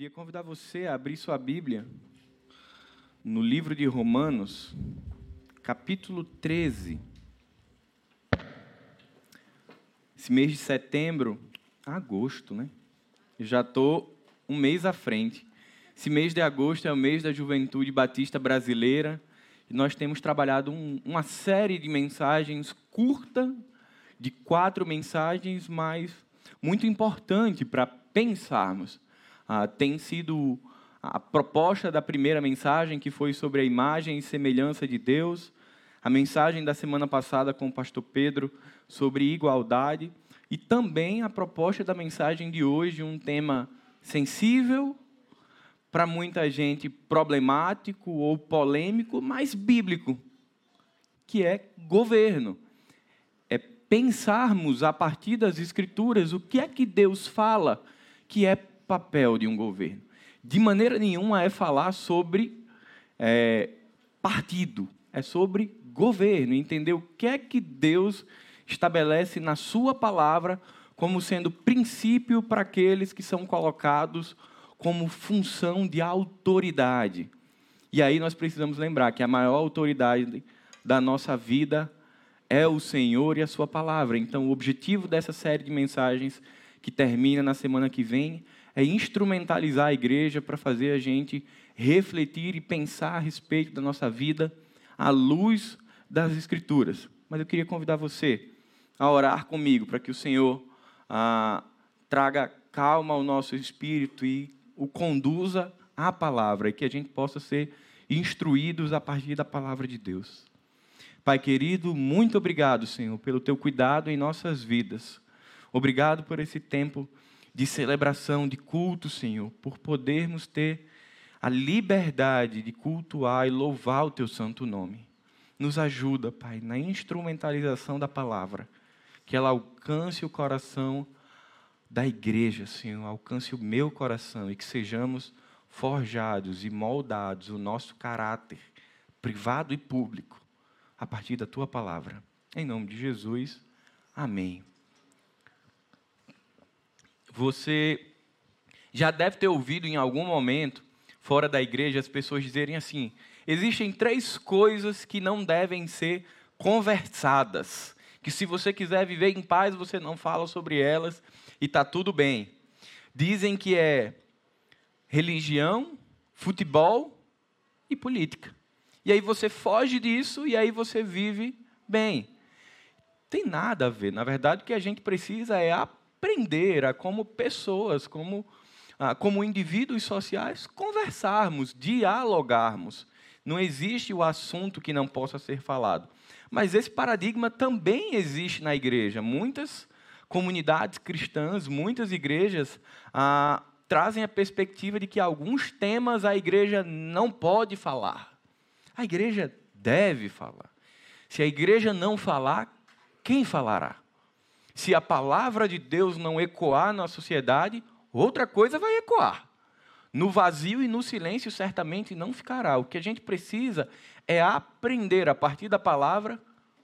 Queria convidar você a abrir sua Bíblia no livro de Romanos, capítulo 13. Esse mês de setembro, agosto, né? Já estou um mês à frente. Esse mês de agosto é o mês da juventude batista brasileira e nós temos trabalhado um, uma série de mensagens curta, de quatro mensagens, mas muito importante para pensarmos ah, tem sido a proposta da primeira mensagem, que foi sobre a imagem e semelhança de Deus, a mensagem da semana passada com o pastor Pedro sobre igualdade, e também a proposta da mensagem de hoje, um tema sensível, para muita gente problemático ou polêmico, mas bíblico, que é governo. É pensarmos a partir das Escrituras o que é que Deus fala que é papel de um governo. De maneira nenhuma é falar sobre é, partido, é sobre governo, entender o que é que Deus estabelece na Sua palavra como sendo princípio para aqueles que são colocados como função de autoridade. E aí nós precisamos lembrar que a maior autoridade da nossa vida é o Senhor e a Sua palavra. Então, o objetivo dessa série de mensagens que termina na semana que vem é instrumentalizar a igreja para fazer a gente refletir e pensar a respeito da nossa vida à luz das Escrituras. Mas eu queria convidar você a orar comigo para que o Senhor ah, traga calma ao nosso espírito e o conduza à palavra e que a gente possa ser instruídos a partir da palavra de Deus. Pai querido, muito obrigado, Senhor, pelo teu cuidado em nossas vidas. Obrigado por esse tempo de celebração, de culto, Senhor, por podermos ter a liberdade de cultuar e louvar o teu santo nome. Nos ajuda, Pai, na instrumentalização da palavra, que ela alcance o coração da igreja, Senhor, alcance o meu coração e que sejamos forjados e moldados o nosso caráter, privado e público, a partir da tua palavra. Em nome de Jesus, amém. Você já deve ter ouvido em algum momento, fora da igreja, as pessoas dizerem assim: existem três coisas que não devem ser conversadas. Que se você quiser viver em paz, você não fala sobre elas e está tudo bem. Dizem que é religião, futebol e política. E aí você foge disso e aí você vive bem. Tem nada a ver. Na verdade, o que a gente precisa é aprender aprender a, como pessoas, como, a, como indivíduos sociais, conversarmos, dialogarmos. Não existe o assunto que não possa ser falado. Mas esse paradigma também existe na igreja. Muitas comunidades cristãs, muitas igrejas ah, trazem a perspectiva de que alguns temas a igreja não pode falar. A igreja deve falar. Se a igreja não falar, quem falará? Se a palavra de Deus não ecoar na sociedade, outra coisa vai ecoar. No vazio e no silêncio certamente não ficará. O que a gente precisa é aprender a partir da palavra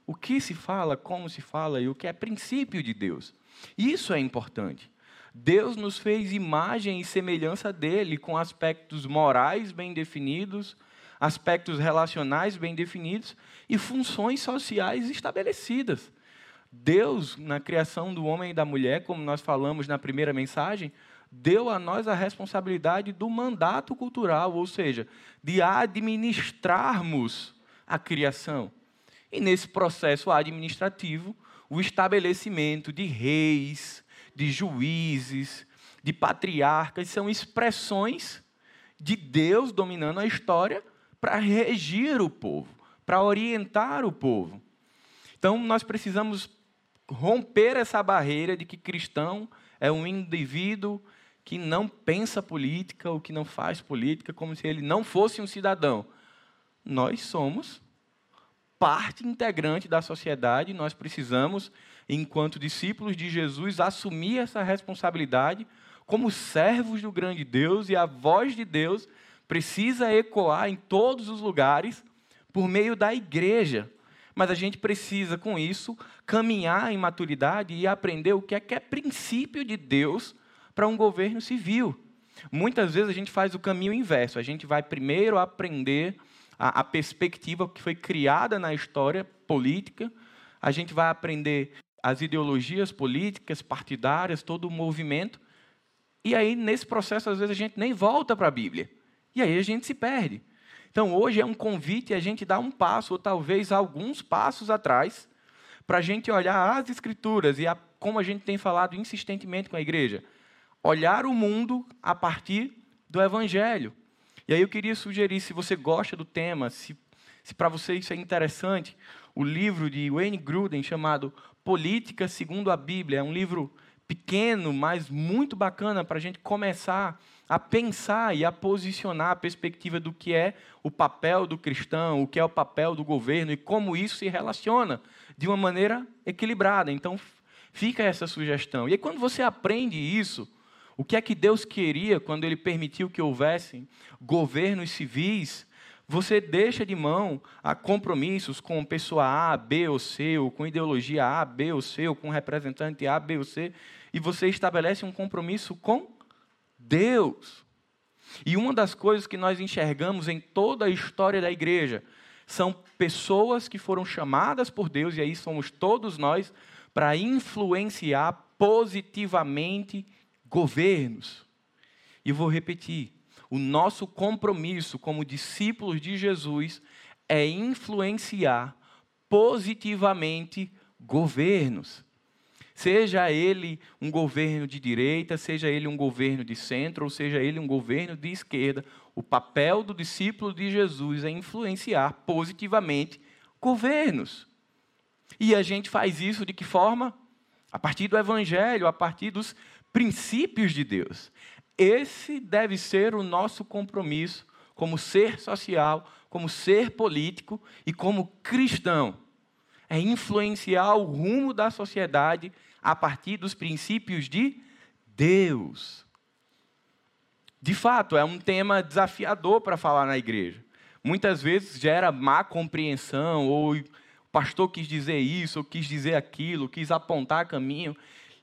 o que se fala, como se fala e o que é princípio de Deus. Isso é importante. Deus nos fez imagem e semelhança dele, com aspectos morais bem definidos, aspectos relacionais bem definidos e funções sociais estabelecidas. Deus, na criação do homem e da mulher, como nós falamos na primeira mensagem, deu a nós a responsabilidade do mandato cultural, ou seja, de administrarmos a criação. E nesse processo administrativo, o estabelecimento de reis, de juízes, de patriarcas são expressões de Deus dominando a história para regir o povo, para orientar o povo. Então, nós precisamos romper essa barreira de que cristão é um indivíduo que não pensa política ou que não faz política como se ele não fosse um cidadão. Nós somos parte integrante da sociedade, nós precisamos, enquanto discípulos de Jesus, assumir essa responsabilidade como servos do grande Deus e a voz de Deus precisa ecoar em todos os lugares por meio da igreja. Mas a gente precisa, com isso, caminhar em maturidade e aprender o que é que é princípio de Deus para um governo civil. muitas vezes a gente faz o caminho inverso. A gente vai primeiro aprender a, a perspectiva que foi criada na história política, a gente vai aprender as ideologias políticas, partidárias, todo o movimento, e aí, nesse processo, às vezes a gente nem volta para a Bíblia. E aí a gente se perde. Então, hoje é um convite a gente dar um passo, ou talvez alguns passos atrás, para a gente olhar as Escrituras e a, como a gente tem falado insistentemente com a igreja. Olhar o mundo a partir do Evangelho. E aí eu queria sugerir, se você gosta do tema, se, se para você isso é interessante, o livro de Wayne Gruden chamado Política segundo a Bíblia. É um livro pequeno, mas muito bacana para a gente começar a pensar e a posicionar a perspectiva do que é o papel do cristão, o que é o papel do governo e como isso se relaciona de uma maneira equilibrada. Então, fica essa sugestão. E aí, quando você aprende isso, o que é que Deus queria quando Ele permitiu que houvessem governos civis você deixa de mão a compromissos com pessoa A, B ou C, ou com ideologia A, B ou C, ou com representante A, B ou C, e você estabelece um compromisso com Deus. E uma das coisas que nós enxergamos em toda a história da igreja são pessoas que foram chamadas por Deus, e aí somos todos nós, para influenciar positivamente governos. E vou repetir: o nosso compromisso como discípulos de Jesus é influenciar positivamente governos. Seja ele um governo de direita, seja ele um governo de centro, ou seja ele um governo de esquerda, o papel do discípulo de Jesus é influenciar positivamente governos. E a gente faz isso de que forma? A partir do evangelho, a partir dos princípios de Deus. Esse deve ser o nosso compromisso como ser social, como ser político e como cristão. É influenciar o rumo da sociedade a partir dos princípios de Deus. De fato, é um tema desafiador para falar na igreja. Muitas vezes gera má compreensão, ou o pastor quis dizer isso, ou quis dizer aquilo, quis apontar caminho.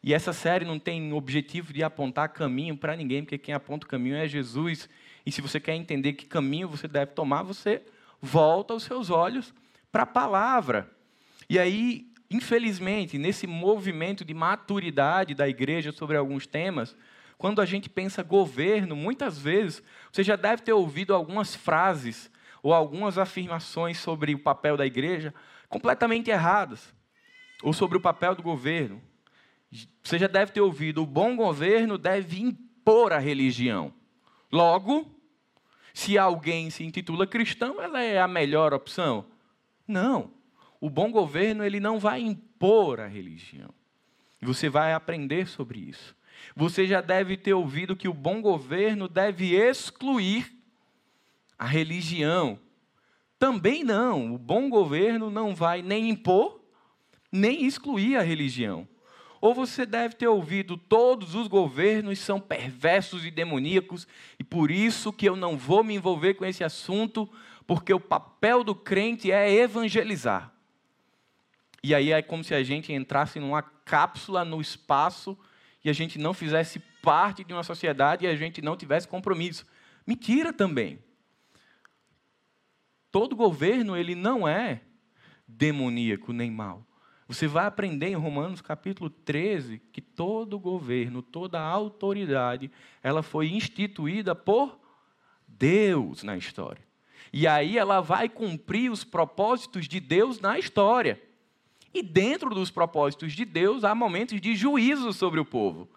E essa série não tem objetivo de apontar caminho para ninguém, porque quem aponta o caminho é Jesus. E se você quer entender que caminho você deve tomar, você volta os seus olhos para a palavra. E aí, infelizmente, nesse movimento de maturidade da igreja sobre alguns temas, quando a gente pensa governo, muitas vezes você já deve ter ouvido algumas frases ou algumas afirmações sobre o papel da igreja completamente erradas, ou sobre o papel do governo. Você já deve ter ouvido: o bom governo deve impor a religião. Logo, se alguém se intitula cristão, ela é a melhor opção? Não. O bom governo ele não vai impor a religião. E você vai aprender sobre isso. Você já deve ter ouvido que o bom governo deve excluir a religião. Também não. O bom governo não vai nem impor, nem excluir a religião. Ou você deve ter ouvido: todos os governos são perversos e demoníacos, e por isso que eu não vou me envolver com esse assunto, porque o papel do crente é evangelizar. E aí é como se a gente entrasse numa cápsula no espaço e a gente não fizesse parte de uma sociedade e a gente não tivesse compromisso. Mentira também. Todo governo ele não é demoníaco nem mau. Você vai aprender em Romanos capítulo 13 que todo governo, toda autoridade, ela foi instituída por Deus na história. E aí ela vai cumprir os propósitos de Deus na história. E dentro dos propósitos de Deus há momentos de juízo sobre o povo,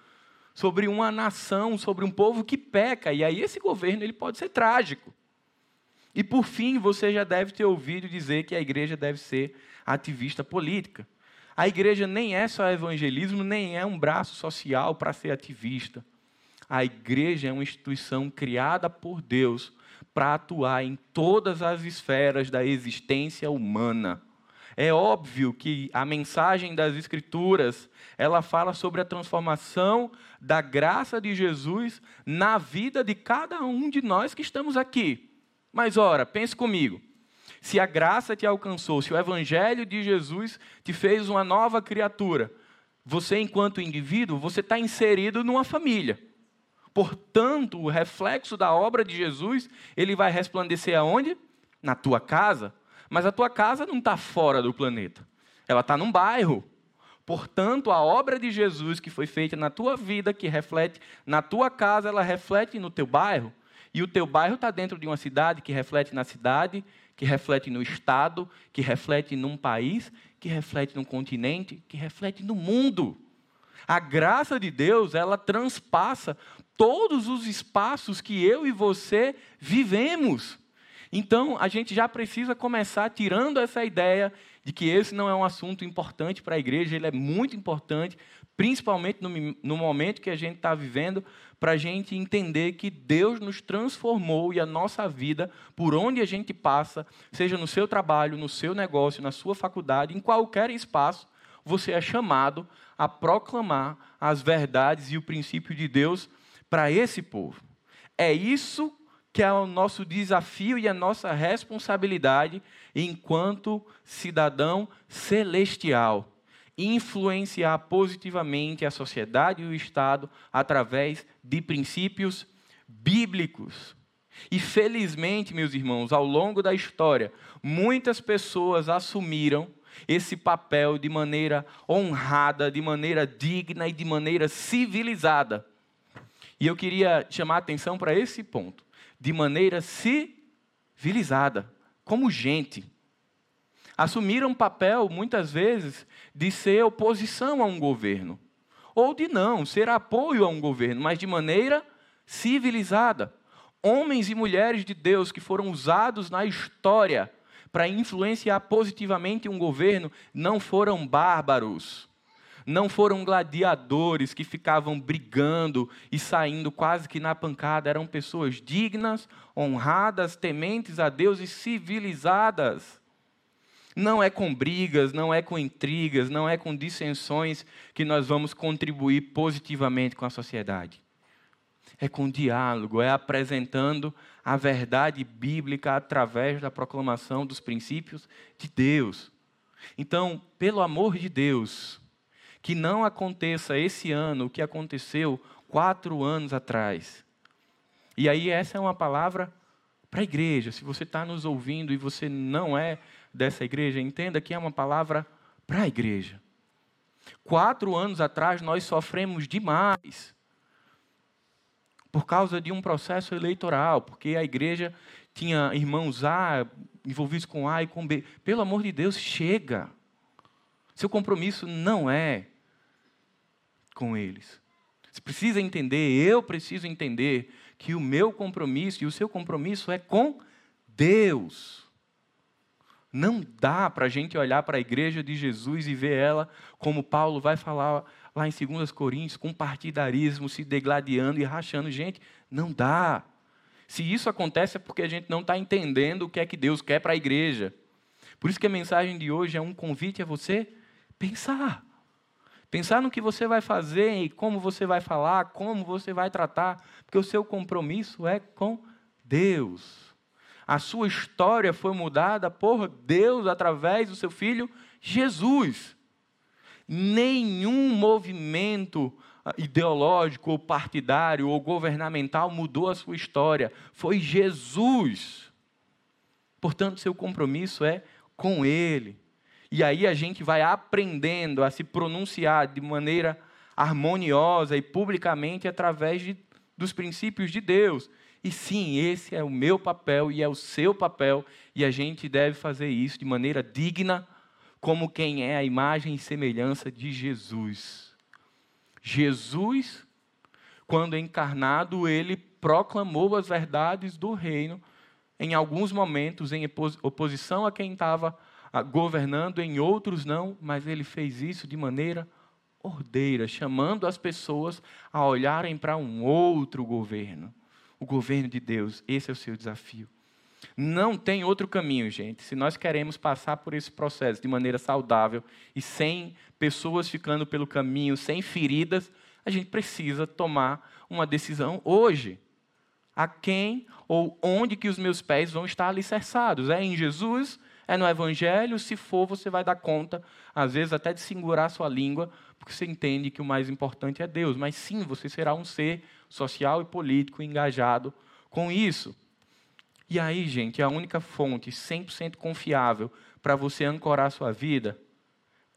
sobre uma nação, sobre um povo que peca. E aí esse governo ele pode ser trágico. E por fim, você já deve ter ouvido dizer que a igreja deve ser ativista política. A igreja nem é só evangelismo, nem é um braço social para ser ativista. A igreja é uma instituição criada por Deus para atuar em todas as esferas da existência humana. É óbvio que a mensagem das Escrituras, ela fala sobre a transformação da graça de Jesus na vida de cada um de nós que estamos aqui. Mas ora, pense comigo se a graça te alcançou, se o evangelho de Jesus te fez uma nova criatura, você, enquanto indivíduo, você está inserido numa família. Portanto, o reflexo da obra de Jesus, ele vai resplandecer aonde? Na tua casa. Mas a tua casa não está fora do planeta. Ela está num bairro. Portanto, a obra de Jesus que foi feita na tua vida, que reflete na tua casa, ela reflete no teu bairro. E o teu bairro está dentro de uma cidade que reflete na cidade, que reflete no estado, que reflete num país, que reflete num continente, que reflete no mundo. A graça de Deus, ela transpassa todos os espaços que eu e você vivemos. Então, a gente já precisa começar tirando essa ideia de que esse não é um assunto importante para a igreja, ele é muito importante, principalmente no, no momento que a gente está vivendo, para a gente entender que Deus nos transformou e a nossa vida, por onde a gente passa, seja no seu trabalho, no seu negócio, na sua faculdade, em qualquer espaço, você é chamado a proclamar as verdades e o princípio de Deus para esse povo. É isso que é o nosso desafio e a nossa responsabilidade enquanto cidadão celestial. Influenciar positivamente a sociedade e o Estado através de princípios bíblicos. E felizmente, meus irmãos, ao longo da história, muitas pessoas assumiram esse papel de maneira honrada, de maneira digna e de maneira civilizada. E eu queria chamar a atenção para esse ponto de maneira civilizada, como gente. Assumiram papel, muitas vezes, de ser oposição a um governo, ou de não, ser apoio a um governo, mas de maneira civilizada. Homens e mulheres de Deus que foram usados na história para influenciar positivamente um governo não foram bárbaros não foram gladiadores que ficavam brigando e saindo quase que na pancada, eram pessoas dignas, honradas, tementes a Deus e civilizadas. Não é com brigas, não é com intrigas, não é com dissensões que nós vamos contribuir positivamente com a sociedade. É com diálogo, é apresentando a verdade bíblica através da proclamação dos princípios de Deus. Então, pelo amor de Deus, que não aconteça esse ano o que aconteceu quatro anos atrás. E aí, essa é uma palavra para a igreja. Se você está nos ouvindo e você não é dessa igreja, entenda que é uma palavra para a igreja. Quatro anos atrás, nós sofremos demais por causa de um processo eleitoral, porque a igreja tinha irmãos A envolvidos com A e com B. Pelo amor de Deus, chega. Seu compromisso não é com eles. Você precisa entender, eu preciso entender, que o meu compromisso e o seu compromisso é com Deus. Não dá para a gente olhar para a igreja de Jesus e ver ela, como Paulo vai falar lá em 2 Coríntios, com partidarismo, se degladiando e rachando. Gente, não dá. Se isso acontece é porque a gente não está entendendo o que é que Deus quer para a igreja. Por isso que a mensagem de hoje é um convite a você pensar. Pensar no que você vai fazer e como você vai falar, como você vai tratar, porque o seu compromisso é com Deus. A sua história foi mudada por Deus através do seu filho Jesus. Nenhum movimento ah, ideológico ou partidário ou governamental mudou a sua história. Foi Jesus. Portanto, seu compromisso é com Ele. E aí a gente vai aprendendo a se pronunciar de maneira harmoniosa e publicamente através de, dos princípios de Deus. E sim, esse é o meu papel e é o seu papel, e a gente deve fazer isso de maneira digna, como quem é a imagem e semelhança de Jesus. Jesus, quando encarnado, ele proclamou as verdades do reino, em alguns momentos em oposição a quem estava governando, em outros não, mas ele fez isso de maneira ordeira, chamando as pessoas a olharem para um outro governo, o governo de Deus. Esse é o seu desafio. Não tem outro caminho, gente. Se nós queremos passar por esse processo de maneira saudável e sem pessoas ficando pelo caminho, sem feridas, a gente precisa tomar uma decisão hoje. A quem ou onde que os meus pés vão estar alicerçados? É em Jesus É no Evangelho, se for, você vai dar conta, às vezes até de segurar sua língua, porque você entende que o mais importante é Deus. Mas sim, você será um ser social e político engajado com isso. E aí, gente, a única fonte 100% confiável para você ancorar sua vida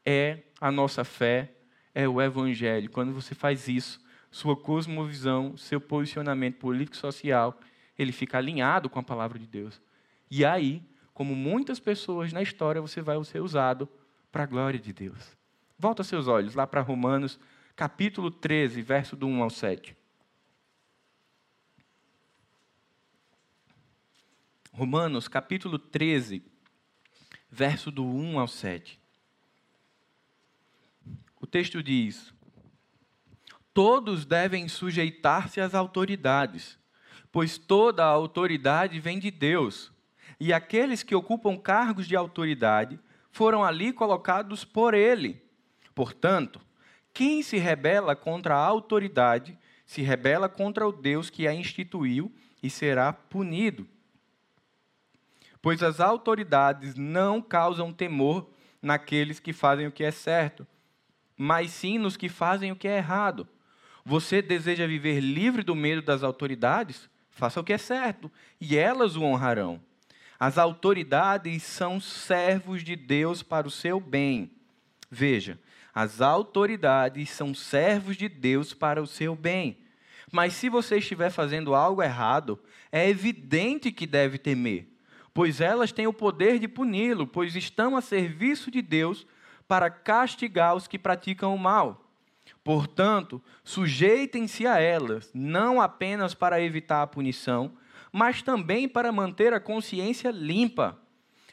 é a nossa fé, é o Evangelho. Quando você faz isso, sua cosmovisão, seu posicionamento político e social, ele fica alinhado com a palavra de Deus. E aí, como muitas pessoas na história, você vai ser usado para a glória de Deus. Volta seus olhos lá para Romanos, capítulo 13, verso do 1 ao 7. Romanos, capítulo 13, verso do 1 ao 7. O texto diz: Todos devem sujeitar-se às autoridades, pois toda a autoridade vem de Deus, e aqueles que ocupam cargos de autoridade foram ali colocados por Ele. Portanto, quem se rebela contra a autoridade se rebela contra o Deus que a instituiu e será punido pois as autoridades não causam temor naqueles que fazem o que é certo, mas sim nos que fazem o que é errado. Você deseja viver livre do medo das autoridades? Faça o que é certo, e elas o honrarão. As autoridades são servos de Deus para o seu bem. Veja, as autoridades são servos de Deus para o seu bem. Mas se você estiver fazendo algo errado, é evidente que deve temer pois elas têm o poder de puni-lo, pois estão a serviço de Deus para castigar os que praticam o mal. Portanto, sujeitem-se a elas, não apenas para evitar a punição, mas também para manter a consciência limpa.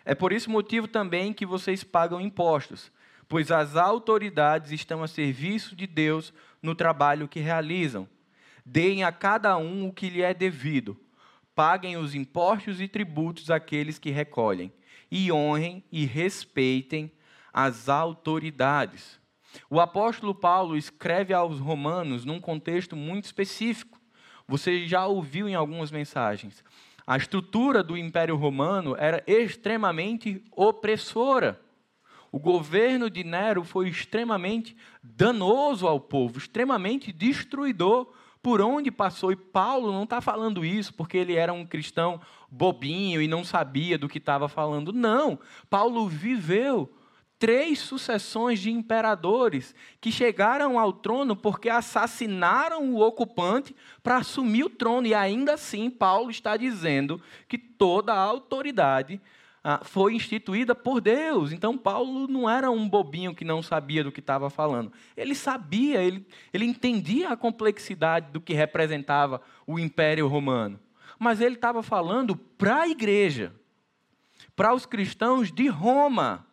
É por esse motivo também que vocês pagam impostos, pois as autoridades estão a serviço de Deus no trabalho que realizam. Deem a cada um o que lhe é devido paguem os impostos e tributos àqueles que recolhem, e honrem e respeitem as autoridades. O apóstolo Paulo escreve aos Romanos num contexto muito específico. Você já ouviu em algumas mensagens. A estrutura do Império Romano era extremamente opressora. O governo de Nero foi extremamente danoso ao povo, extremamente destruidor por onde passou. E Paulo não está falando isso porque ele era um cristão bobinho e não sabia do que estava falando. Não. Paulo viveu três sucessões de imperadores que chegaram ao trono porque assassinaram o ocupante para assumir o trono. E ainda assim, Paulo está dizendo que toda a autoridade ah, foi instituída por Deus. Então, Paulo não era um bobinho que não sabia do que estava falando. Ele sabia, ele, ele entendia a complexidade do que representava o Império Romano. Mas ele estava falando para a igreja, para os cristãos de Roma.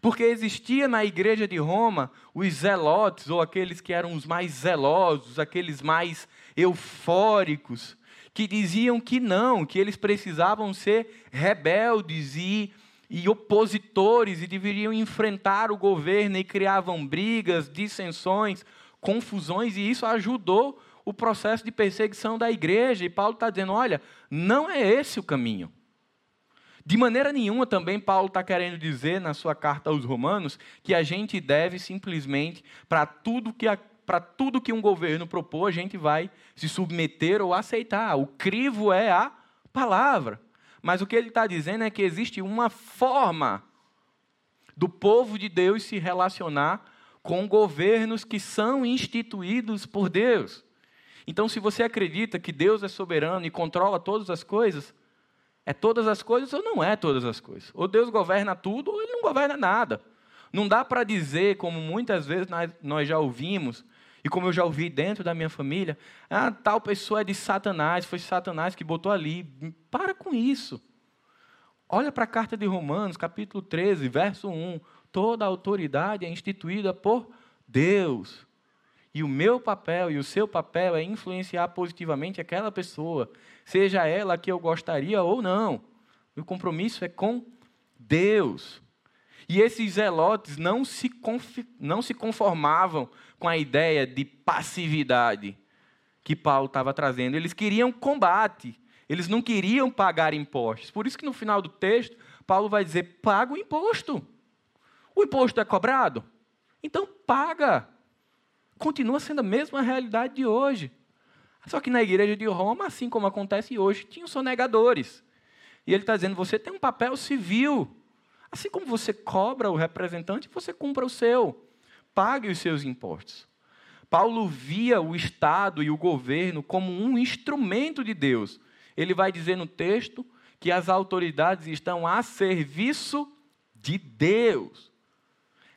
Porque existia na igreja de Roma os zelotes, ou aqueles que eram os mais zelosos, aqueles mais eufóricos, que diziam que não, que eles precisavam ser rebeldes e, e opositores e deveriam enfrentar o governo e criavam brigas, dissensões, confusões, e isso ajudou o processo de perseguição da igreja. E Paulo está dizendo: olha, não é esse o caminho. De maneira nenhuma também Paulo está querendo dizer na sua carta aos Romanos que a gente deve simplesmente, para tudo que a para tudo que um governo propor, a gente vai se submeter ou aceitar. O crivo é a palavra. Mas o que ele está dizendo é que existe uma forma do povo de Deus se relacionar com governos que são instituídos por Deus. Então, se você acredita que Deus é soberano e controla todas as coisas, é todas as coisas ou não é todas as coisas? Ou Deus governa tudo ou ele não governa nada. Não dá para dizer, como muitas vezes nós já ouvimos, e como eu já ouvi dentro da minha família, ah, tal pessoa é de Satanás, foi Satanás que botou ali. Para com isso. Olha para a carta de Romanos, capítulo 13, verso 1. Toda autoridade é instituída por Deus. E o meu papel e o seu papel é influenciar positivamente aquela pessoa, seja ela que eu gostaria ou não. O compromisso é com Deus. E esses zelotes não se, não se conformavam com a ideia de passividade que Paulo estava trazendo. Eles queriam combate, eles não queriam pagar impostos. Por isso que no final do texto, Paulo vai dizer: paga o imposto. O imposto é cobrado? Então paga. Continua sendo a mesma realidade de hoje. Só que na igreja de Roma, assim como acontece hoje, tinham sonegadores. E ele está dizendo: você tem um papel civil. Assim como você cobra o representante, você cumpra o seu. Pague os seus impostos. Paulo via o Estado e o governo como um instrumento de Deus. Ele vai dizer no texto que as autoridades estão a serviço de Deus.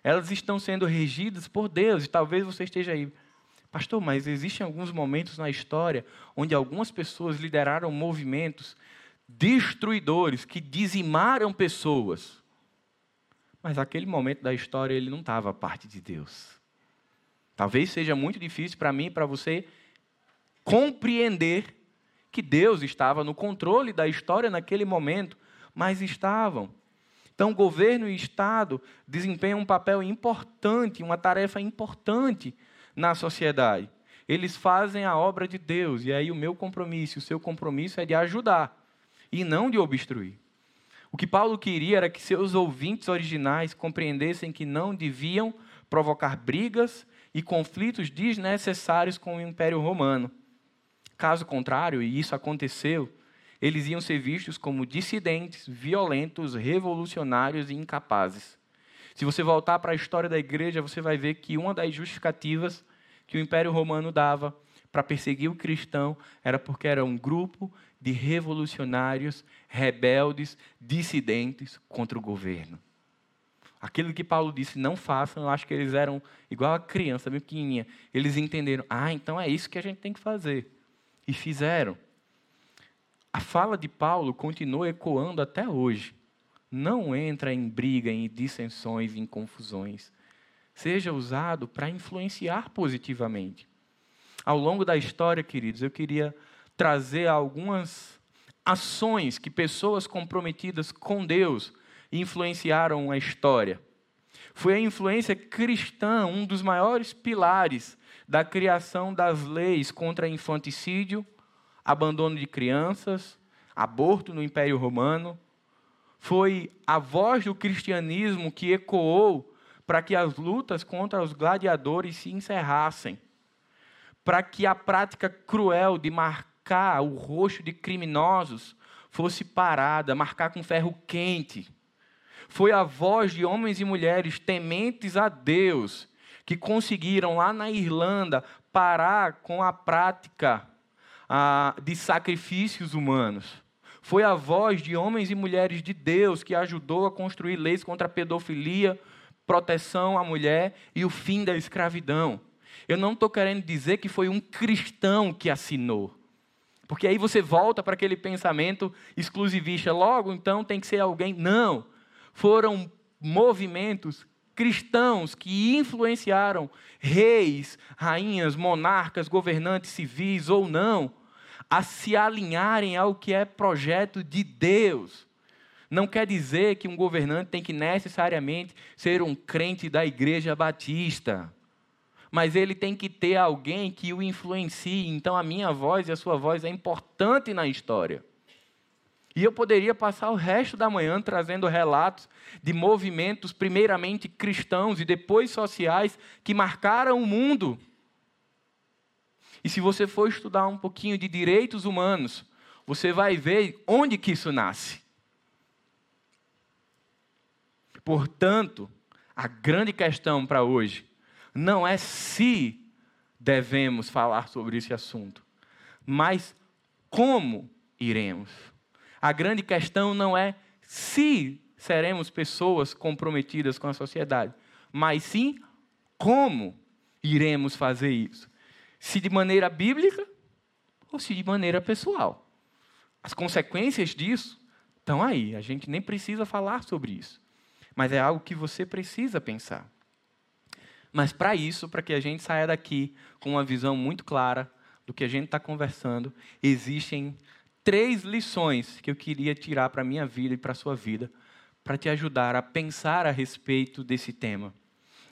Elas estão sendo regidas por Deus. E talvez você esteja aí, pastor, mas existem alguns momentos na história onde algumas pessoas lideraram movimentos destruidores que dizimaram pessoas. Mas aquele momento da história ele não estava parte de Deus. Talvez seja muito difícil para mim e para você compreender que Deus estava no controle da história naquele momento, mas estavam. Então, governo e Estado desempenham um papel importante, uma tarefa importante na sociedade. Eles fazem a obra de Deus, e aí o meu compromisso, o seu compromisso é de ajudar e não de obstruir. O que Paulo queria era que seus ouvintes originais compreendessem que não deviam provocar brigas e conflitos desnecessários com o Império Romano. Caso contrário, e isso aconteceu, eles iam ser vistos como dissidentes, violentos, revolucionários e incapazes. Se você voltar para a história da igreja, você vai ver que uma das justificativas que o Império Romano dava para perseguir o cristão era porque era um grupo de revolucionários, rebeldes, dissidentes contra o governo. Aquilo que Paulo disse, não façam, eu acho que eles eram igual a criança, bem pequenininha. Eles entenderam, ah, então é isso que a gente tem que fazer e fizeram. A fala de Paulo continua ecoando até hoje. Não entra em briga, em dissensões, em confusões. Seja usado para influenciar positivamente. Ao longo da história, queridos, eu queria trazer algumas ações que pessoas comprometidas com Deus influenciaram a história. Foi a influência cristã um dos maiores pilares da criação das leis contra infanticídio, abandono de crianças, aborto no Império Romano. Foi a voz do cristianismo que ecoou para que as lutas contra os gladiadores se encerrassem, para que a prática cruel de marcar o rosto de criminosos fosse parada, marcar com ferro quente. Foi a voz de homens e mulheres tementes a Deus que conseguiram lá na Irlanda parar com a prática ah, de sacrifícios humanos. Foi a voz de homens e mulheres de Deus que ajudou a construir leis contra a pedofilia, proteção à mulher e o fim da escravidão. Eu não estou querendo dizer que foi um cristão que assinou. Porque aí você volta para aquele pensamento exclusivista. Logo, então, tem que ser alguém. Não. Foram movimentos cristãos que influenciaram reis, rainhas, monarcas, governantes civis ou não, a se alinharem ao que é projeto de Deus. Não quer dizer que um governante tem que necessariamente ser um crente da igreja batista. Mas ele tem que ter alguém que o influencie. Então a minha voz e a sua voz é importante na história. E eu poderia passar o resto da manhã trazendo relatos de movimentos, primeiramente cristãos e depois sociais, que marcaram o mundo. E se você for estudar um pouquinho de direitos humanos, você vai ver onde que isso nasce. Portanto, a grande questão para hoje não é se devemos falar sobre esse assunto, mas como iremos. A grande questão não é se seremos pessoas comprometidas com a sociedade, mas sim como iremos fazer isso. Se de maneira bíblica ou se de maneira pessoal. As consequências disso estão aí, a gente nem precisa falar sobre isso. Mas é algo que você precisa pensar. Mas para isso, para que a gente saia daqui com uma visão muito clara do que a gente está conversando, existem três lições que eu queria tirar para a minha vida e para a sua vida, para te ajudar a pensar a respeito desse tema.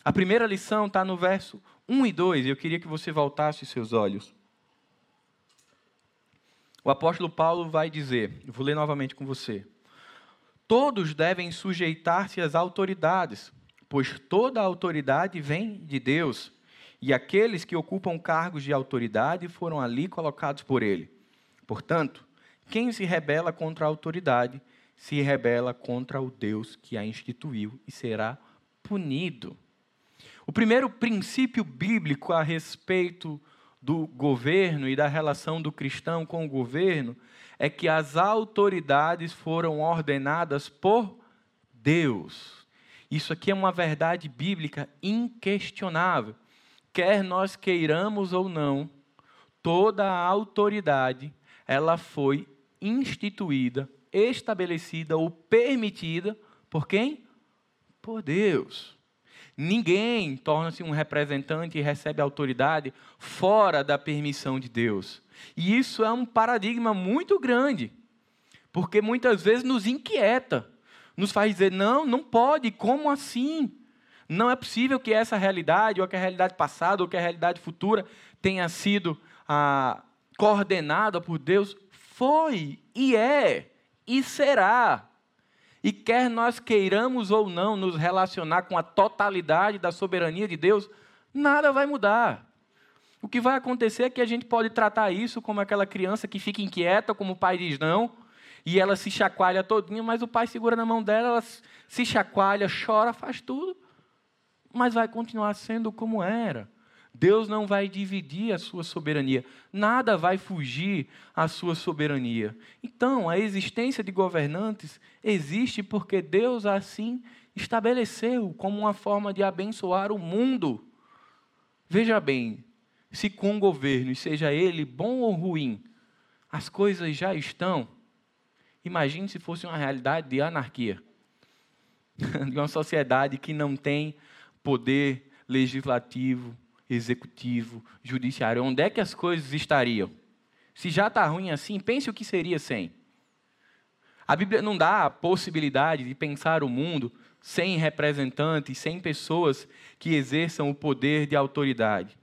A primeira lição está no verso 1 e 2, e eu queria que você voltasse seus olhos. O apóstolo Paulo vai dizer, vou ler novamente com você. Todos devem sujeitar-se às autoridades, pois toda autoridade vem de Deus, e aqueles que ocupam cargos de autoridade foram ali colocados por ele. Portanto, quem se rebela contra a autoridade se rebela contra o Deus que a instituiu e será punido. O primeiro princípio bíblico a respeito do governo e da relação do cristão com o governo é que as autoridades foram ordenadas por Deus. Isso aqui é uma verdade bíblica inquestionável. Quer nós queiramos ou não, toda a autoridade ela foi instituída, estabelecida ou permitida por quem? Por Deus. Ninguém torna-se um representante e recebe autoridade fora da permissão de Deus. E isso é um paradigma muito grande, porque muitas vezes nos inquieta, nos faz dizer: não, não pode, como assim? Não é possível que essa realidade, ou que a realidade passada, ou que a realidade futura tenha sido ah, coordenada por Deus. Foi, e é, e será. E quer nós queiramos ou não nos relacionar com a totalidade da soberania de Deus, nada vai mudar. O que vai acontecer é que a gente pode tratar isso como aquela criança que fica inquieta, como o pai diz não, e ela se chacoalha todinha, mas o pai segura na mão dela, ela se chacoalha, chora, faz tudo, mas vai continuar sendo como era. Deus não vai dividir a sua soberania, nada vai fugir à sua soberania. Então, a existência de governantes existe porque Deus assim estabeleceu como uma forma de abençoar o mundo. Veja bem, se com o governo, seja ele bom ou ruim, as coisas já estão, imagine se fosse uma realidade de anarquia de uma sociedade que não tem poder legislativo, executivo, judiciário, onde é que as coisas estariam? Se já está ruim assim, pense o que seria sem. A Bíblia não dá a possibilidade de pensar o mundo sem representantes, sem pessoas que exerçam o poder de autoridade.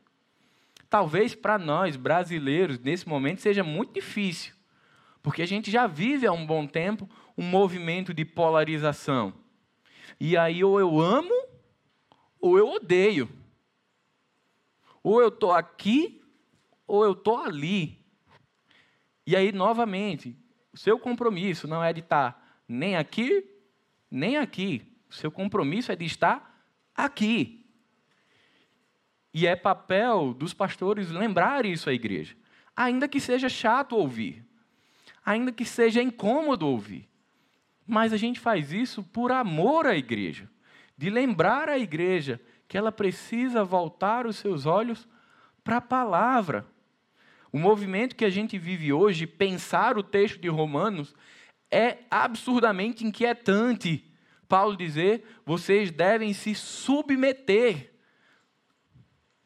Talvez para nós, brasileiros, nesse momento seja muito difícil, porque a gente já vive há um bom tempo um movimento de polarização. E aí, ou eu amo, ou eu odeio. Ou eu estou aqui, ou eu estou ali. E aí, novamente, o seu compromisso não é de estar nem aqui, nem aqui. O seu compromisso é de estar aqui. E é papel dos pastores lembrar isso à igreja. Ainda que seja chato ouvir. Ainda que seja incômodo ouvir. Mas a gente faz isso por amor à igreja. De lembrar à igreja que ela precisa voltar os seus olhos para a palavra. O movimento que a gente vive hoje, pensar o texto de Romanos, é absurdamente inquietante. Paulo dizer, vocês devem se submeter.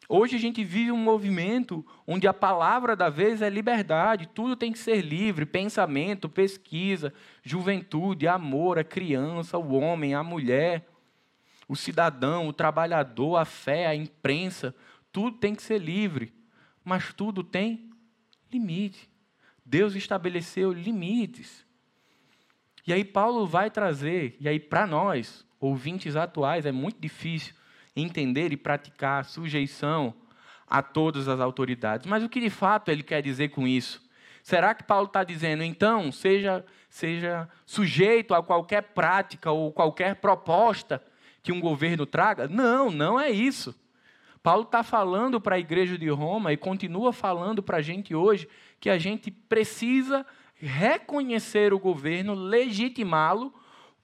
Hoje a gente vive um movimento onde a palavra da vez é liberdade, tudo tem que ser livre, pensamento, pesquisa, juventude, amor, a criança, o homem, a mulher o cidadão, o trabalhador, a fé, a imprensa, tudo tem que ser livre, mas tudo tem limite. Deus estabeleceu limites. E aí Paulo vai trazer, e aí para nós, ouvintes atuais, é muito difícil entender e praticar sujeição a todas as autoridades. Mas o que de fato ele quer dizer com isso? Será que Paulo está dizendo, então, seja, seja sujeito a qualquer prática ou qualquer proposta que um governo traga? Não, não é isso. Paulo está falando para a igreja de Roma e continua falando para a gente hoje que a gente precisa reconhecer o governo, legitimá-lo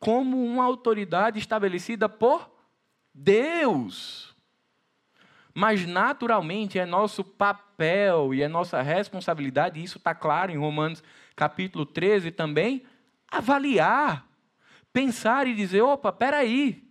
como uma autoridade estabelecida por Deus. Mas, naturalmente, é nosso papel e é nossa responsabilidade, e isso está claro em Romanos capítulo 13 também, avaliar, pensar e dizer: opa, peraí,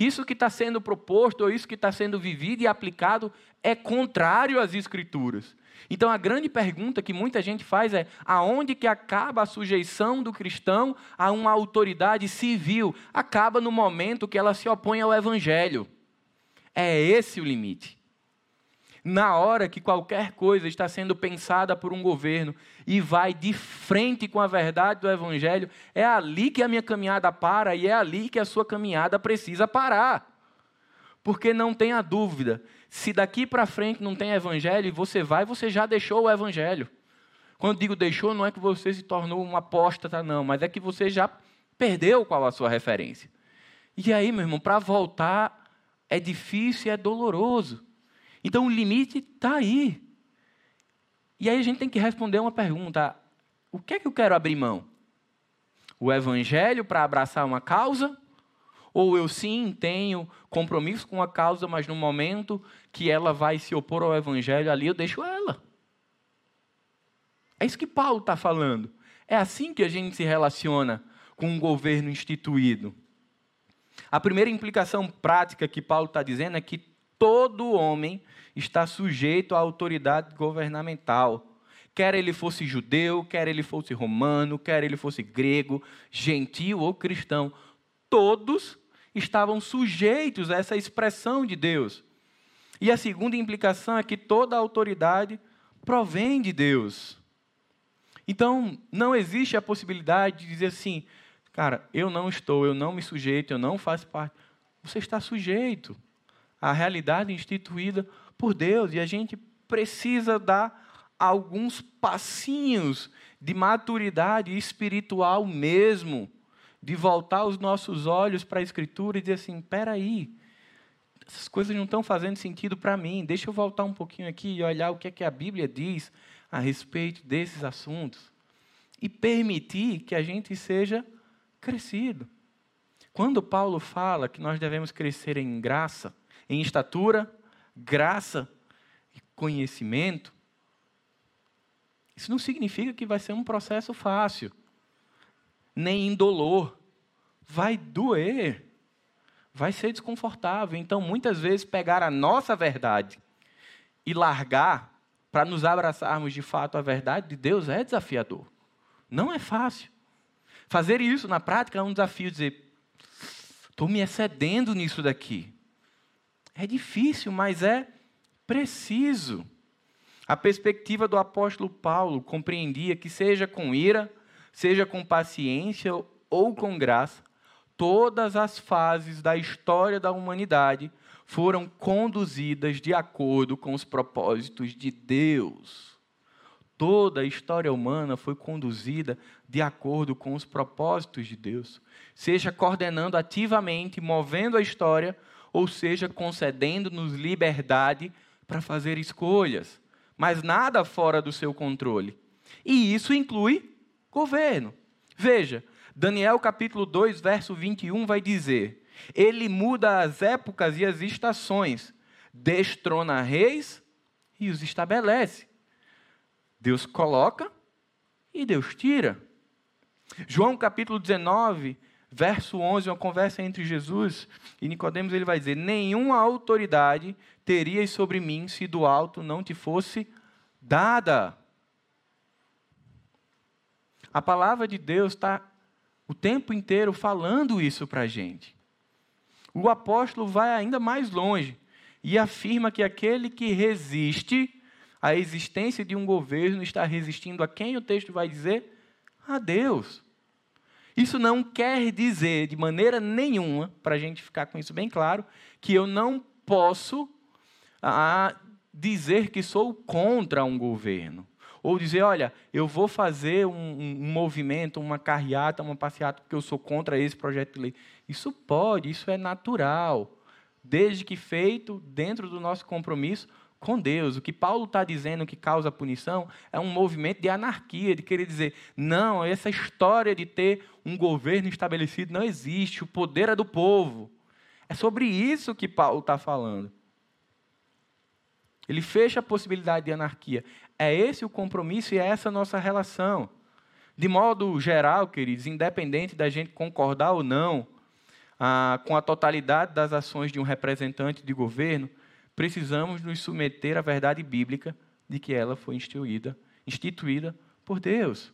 isso que está sendo proposto, ou isso que está sendo vivido e aplicado, é contrário às Escrituras. Então a grande pergunta que muita gente faz é: aonde que acaba a sujeição do cristão a uma autoridade civil? Acaba no momento que ela se opõe ao Evangelho. É esse o limite. Na hora que qualquer coisa está sendo pensada por um governo e vai de frente com a verdade do Evangelho, é ali que a minha caminhada para e é ali que a sua caminhada precisa parar. Porque não tenha dúvida, se daqui para frente não tem Evangelho, você vai, você já deixou o Evangelho. Quando digo deixou, não é que você se tornou um apóstata, não, mas é que você já perdeu qual a sua referência. E aí, meu irmão, para voltar é difícil e é doloroso. Então o limite está aí. E aí a gente tem que responder uma pergunta: o que é que eu quero abrir mão? O evangelho para abraçar uma causa? Ou eu sim tenho compromisso com a causa, mas no momento que ela vai se opor ao evangelho, ali eu deixo ela? É isso que Paulo está falando. É assim que a gente se relaciona com um governo instituído. A primeira implicação prática que Paulo está dizendo é que todo homem está sujeito à autoridade governamental. Quer ele fosse judeu, quer ele fosse romano, quer ele fosse grego, gentil ou cristão, todos estavam sujeitos a essa expressão de Deus. E a segunda implicação é que toda autoridade provém de Deus. Então, não existe a possibilidade de dizer assim, cara, eu não estou, eu não me sujeito, eu não faço parte. Você está sujeito à realidade instituída por Deus. E a gente precisa dar alguns passinhos de maturidade espiritual mesmo, de voltar os nossos olhos para a Escritura e dizer assim: espera aí, essas coisas não estão fazendo sentido para mim. Deixa eu voltar um pouquinho aqui e olhar o que é que a Bíblia diz a respeito desses assuntos e permitir que a gente seja crescido. Quando Paulo fala que nós devemos crescer em graça, em estatura, graça e conhecimento, isso não significa que vai ser um processo fácil, nem indolor. Vai doer, vai ser desconfortável. Então, muitas vezes, pegar a nossa verdade e largar para nos abraçarmos de fato à verdade de Deus é desafiador. Não é fácil. Fazer isso na prática é um desafio, dizer, estou me excedendo nisso daqui. É difícil, mas é preciso. A perspectiva do apóstolo Paulo compreendia que, seja com ira, seja com paciência ou com graça, todas as fases da história da humanidade foram conduzidas de acordo com os propósitos de Deus. Toda a história humana foi conduzida de acordo com os propósitos de Deus, seja coordenando ativamente, movendo a história ou seja, concedendo-nos liberdade para fazer escolhas, mas nada fora do seu controle. E isso inclui governo. Veja, Daniel capítulo 2, verso 21 vai dizer: Ele muda as épocas e as estações, destrona reis e os estabelece. Deus coloca e Deus tira. João capítulo 19 verso 11, uma conversa entre Jesus e Nicodemos, ele vai dizer: "Nenhuma autoridade terias sobre mim se do alto não te fosse dada". A palavra de Deus está o tempo inteiro falando isso para a gente. O apóstolo vai ainda mais longe e afirma que aquele que resiste à existência de um governo está resistindo a quem o texto vai dizer? A Deus. Isso não quer dizer, de maneira nenhuma, para a gente ficar com isso bem claro, que eu não posso ah, dizer que sou contra um governo. Ou dizer, olha, eu vou fazer um, um, movimento, uma carreata, uma passeata, porque eu sou contra esse projeto de lei. Isso pode, isso é natural. Desde que feito dentro do nosso compromisso com Deus. O que Paulo está dizendo que causa punição é um movimento de anarquia, de querer dizer, não, essa história de ter um governo estabelecido não existe, o poder é do povo. É sobre isso que Paulo está falando. Ele fecha a possibilidade de anarquia. É esse o compromisso e é essa a nossa relação. De modo geral, queridos, independente da gente concordar ou não ah, com a totalidade das ações de um representante de governo, precisamos nos submeter à verdade bíblica de que ela foi instituída, instituída por Deus.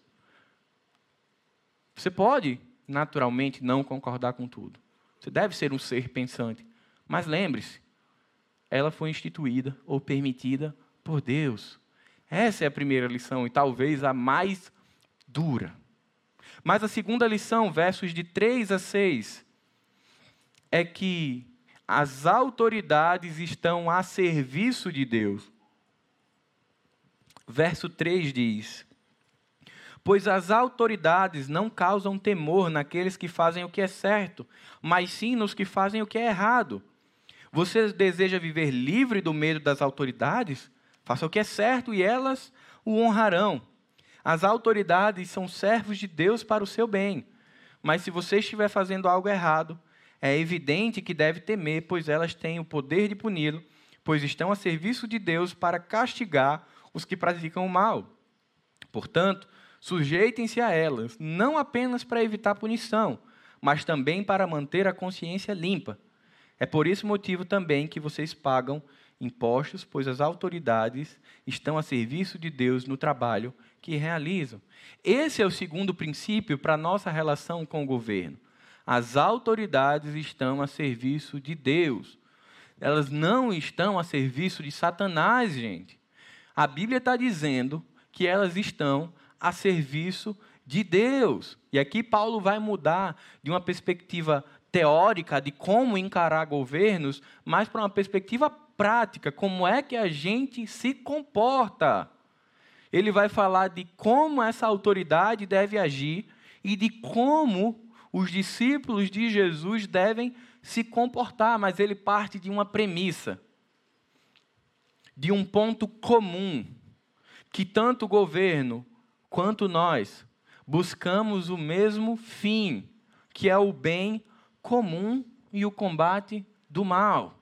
Você pode, naturalmente, não concordar com tudo. Você deve ser um ser pensante. Mas lembre-se, ela foi instituída ou permitida por Deus. Essa é a primeira lição e talvez a mais dura. Mas a segunda lição, versos de 3 a 6, é que as autoridades estão a serviço de Deus. Verso 3 diz: Pois as autoridades não causam temor naqueles que fazem o que é certo, mas sim nos que fazem o que é errado. Você deseja viver livre do medo das autoridades? Faça o que é certo e elas o honrarão. As autoridades são servos de Deus para o seu bem. Mas se você estiver fazendo algo errado, é evidente que deve temer, pois elas têm o poder de puni-lo, pois estão a serviço de Deus para castigar os que praticam o mal. Portanto, sujeitem-se a elas, não apenas para evitar punição, mas também para manter a consciência limpa. É por esse motivo também que vocês pagam impostos, pois as autoridades estão a serviço de Deus no trabalho que realizam. Esse é o segundo princípio para a nossa relação com o governo. As autoridades estão a serviço de Deus. Elas não estão a serviço de Satanás, gente. A Bíblia está dizendo que elas estão a serviço de Deus. E aqui Paulo vai mudar de uma perspectiva teórica de como encarar governos, mas para uma perspectiva prática, como é que a gente se comporta. Ele vai falar de como essa autoridade deve agir e de como os discípulos de Jesus devem se comportar, mas ele parte de uma premissa, de um ponto comum, que tanto o governo quanto nós buscamos o mesmo fim, que é o bem comum e o combate do mal.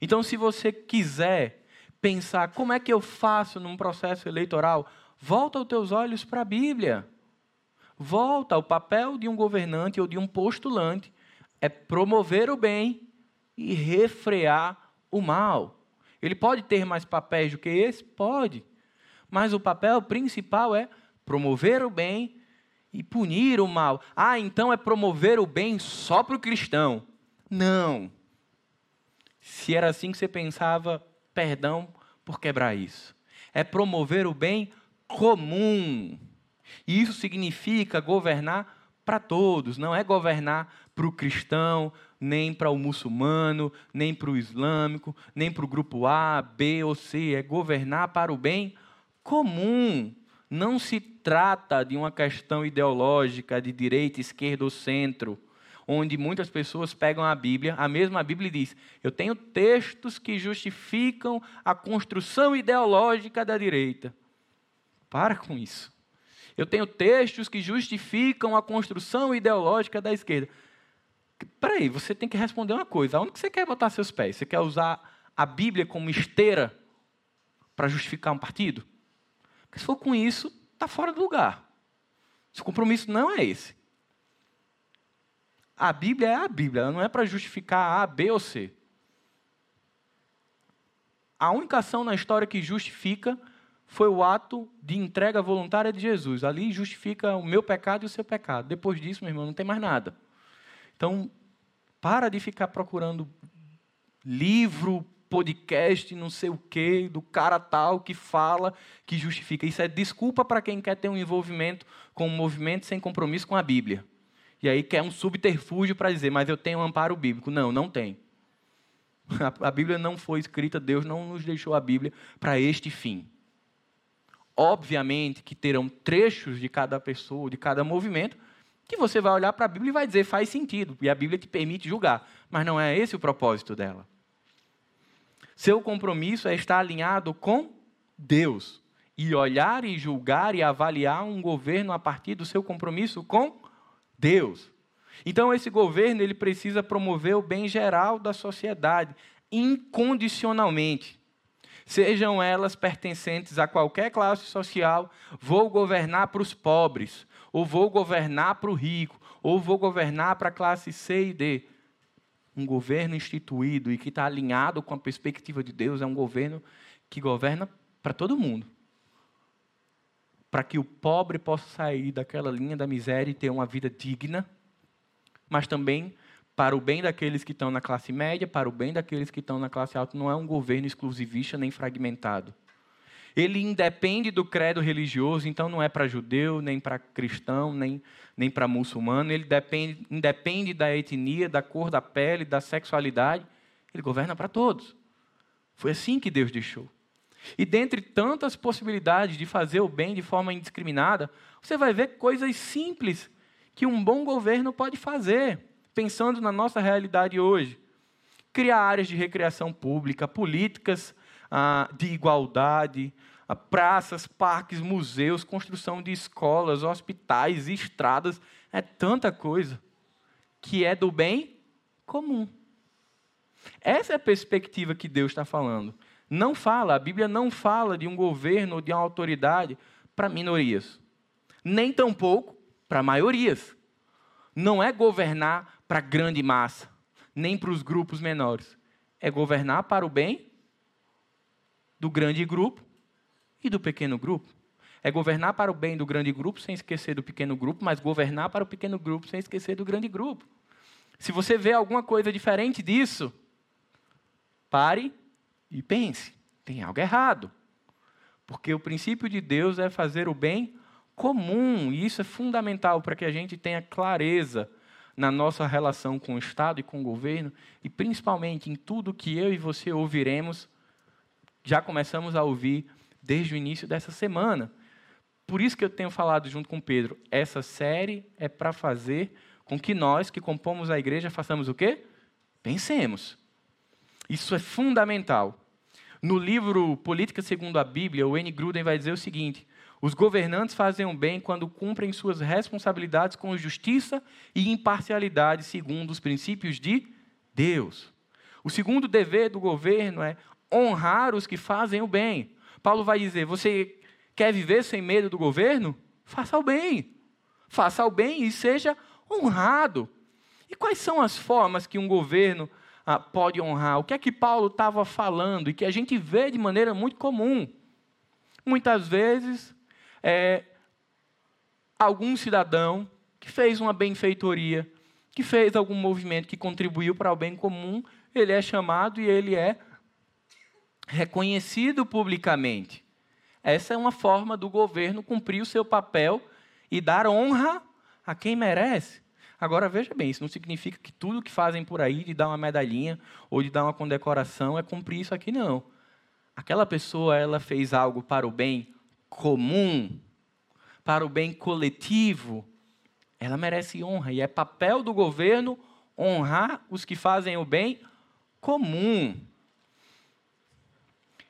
Então, se você quiser pensar como é que eu faço num processo eleitoral, volta os teus olhos para a Bíblia. Volta ao papel de um governante ou de um postulante é promover o bem e refrear o mal. Ele pode ter mais papéis do que esse? Pode. Mas o papel principal é promover o bem e punir o mal. Ah, então é promover o bem só para o cristão. Não. Se era assim que você pensava, perdão por quebrar isso. É promover o bem comum. E isso significa governar para todos, não é governar para o cristão, nem para o muçulmano, nem para o islâmico, nem para o grupo A, B ou C. É governar para o bem comum. Não se trata de uma questão ideológica de direita, esquerda ou centro onde muitas pessoas pegam a Bíblia, a mesma Bíblia diz: eu tenho textos que justificam a construção ideológica da direita. Para com isso. Eu tenho textos que justificam a construção ideológica da esquerda. Peraí, você tem que responder uma coisa: aonde você quer botar seus pés? Você quer usar a Bíblia como esteira para justificar um partido? Porque se for com isso, está fora do lugar. Seu compromisso não é esse. A Bíblia é a Bíblia, ela não é para justificar A, B ou C. A única ação na história que justifica foi o ato de entrega voluntária de Jesus. Ali justifica o meu pecado e o seu pecado. Depois disso, meu irmão, não tem mais nada. Então, para de ficar procurando livro, podcast, não sei o quê, do cara tal que fala, que justifica. Isso é desculpa para quem quer ter um envolvimento com um movimento sem compromisso com a Bíblia. E aí quer um subterfúgio para dizer, mas eu tenho um amparo bíblico. Não, não tem. A Bíblia não foi escrita, Deus não nos deixou a Bíblia para este fim. Obviamente que terão trechos de cada pessoa, de cada movimento, que você vai olhar para a Bíblia e vai dizer faz sentido, e a Bíblia te permite julgar, mas não é esse o propósito dela. Seu compromisso é estar alinhado com Deus e olhar e julgar e avaliar um governo a partir do seu compromisso com Deus. Então esse governo ele precisa promover o bem geral da sociedade incondicionalmente. Sejam elas pertencentes a qualquer classe social, vou governar para os pobres, ou vou governar para o rico, ou vou governar para a classe C e D. Um governo instituído e que está alinhado com a perspectiva de Deus é um governo que governa para todo mundo para que o pobre possa sair daquela linha da miséria e ter uma vida digna, mas também para o bem daqueles que estão na classe média, para o bem daqueles que estão na classe alta. Não é um governo exclusivista nem fragmentado. Ele independe do credo religioso, então não é para judeu, nem para cristão, nem, nem para muçulmano. Ele depende, independe da etnia, da cor da pele, da sexualidade. Ele governa para todos. Foi assim que Deus deixou. E dentre tantas possibilidades de fazer o bem de forma indiscriminada, você vai ver coisas simples que um bom governo pode fazer, pensando na nossa realidade hoje. Criar áreas de recreação pública, políticas ah, de igualdade, ah, praças, parques, museus, construção de escolas, hospitais, estradas, é tanta coisa que é do bem comum. Essa é a perspectiva que Deus está falando. Não fala, a Bíblia não fala de um governo ou de uma autoridade para minorias, nem tampouco para maiorias. Não é governar para a grande massa, nem para os grupos menores. É governar para o bem do grande grupo e do pequeno grupo. É governar para o bem do grande grupo sem esquecer do pequeno grupo, mas governar para o pequeno grupo sem esquecer do grande grupo. Se você vê alguma coisa diferente disso, pare e pense: tem algo errado. Porque o princípio de Deus é fazer o bem comum, e isso é fundamental para que a gente tenha clareza na nossa relação com o Estado e com o governo, e principalmente em tudo que eu e você ouviremos, já começamos a ouvir desde o início dessa semana. Por isso que eu tenho falado junto com Pedro, essa série é para fazer com que nós que compomos a igreja façamos o quê? Pensemos. Isso é fundamental. No livro Política segundo a Bíblia, o N. Gruden vai dizer o seguinte: os governantes fazem o bem quando cumprem suas responsabilidades com justiça e imparcialidade, segundo os princípios de Deus. O segundo dever do governo é honrar os que fazem o bem. Paulo vai dizer: você quer viver sem medo do governo? Faça o bem. Faça o bem e seja honrado. E quais são as formas que um governo ah, pode honrar. O que é que Paulo estava falando e que a gente vê de maneira muito comum? Muitas vezes, é, algum cidadão que fez uma benfeitoria, que fez algum movimento que contribuiu para o bem comum, ele é chamado e ele é reconhecido publicamente. Essa é uma forma do governo cumprir o seu papel e dar honra a quem merece. Agora, veja bem, isso não significa que tudo que fazem por aí, de dar uma medalhinha ou de dar uma condecoração, é cumprir isso aqui, não. Aquela pessoa, ela fez algo para o bem comum, para o bem coletivo, ela merece honra. E é papel do governo honrar os que fazem o bem comum.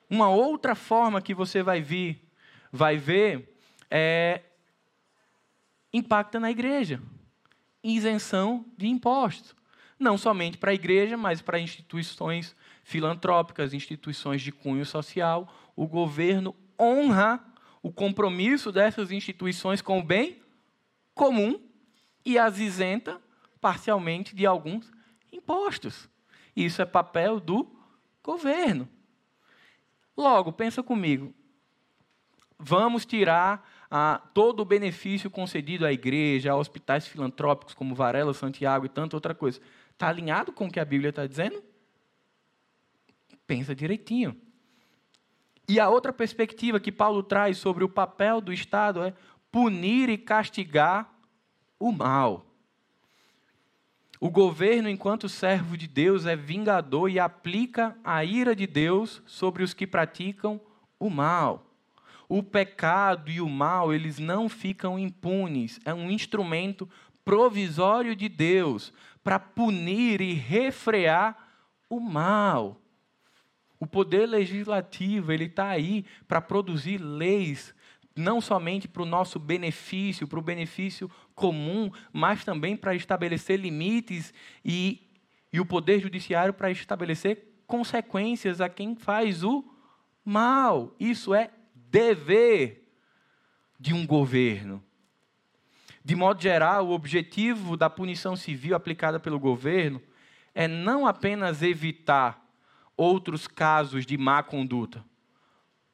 Uma outra forma que você vai vir, vai ver, é impacta na igreja isenção de impostos. Não somente para a igreja, mas para instituições filantrópicas, instituições de cunho social. O governo honra o compromisso dessas instituições com o bem comum e as isenta parcialmente de alguns impostos. Isso é papel do governo. Logo, pensa comigo. Vamos tirar a todo o benefício concedido à igreja, a hospitais filantrópicos como Varela, Santiago e tanta outra coisa, está alinhado com o que a Bíblia está dizendo? Pensa direitinho. E a outra perspectiva que Paulo traz sobre o papel do Estado é punir e castigar o mal. O governo, enquanto servo de Deus, é vingador e aplica a ira de Deus sobre os que praticam o mal o pecado e o mal, eles não ficam impunes. É um instrumento provisório de Deus para punir e refrear o mal. O poder legislativo, ele está aí para produzir leis, não somente para o nosso benefício, para o benefício comum, mas também para estabelecer limites e, e o poder judiciário para estabelecer consequências a quem faz o mal. Isso é dever de um governo. De modo geral, o objetivo da punição civil aplicada pelo governo é não apenas evitar outros casos de má conduta,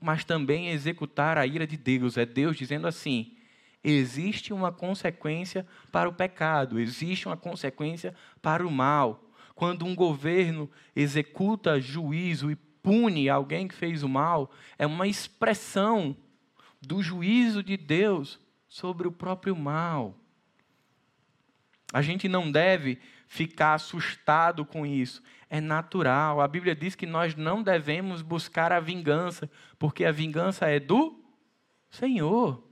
mas também executar a ira de Deus. É Deus dizendo assim: existe uma consequência para o pecado, existe uma consequência para o mal. Quando um governo executa juízo e pune alguém que fez o mal, é uma expressão do juízo de Deus sobre o próprio mal. A gente não deve ficar assustado com isso. É natural. A Bíblia diz que nós não devemos buscar a vingança, porque a vingança é do Senhor.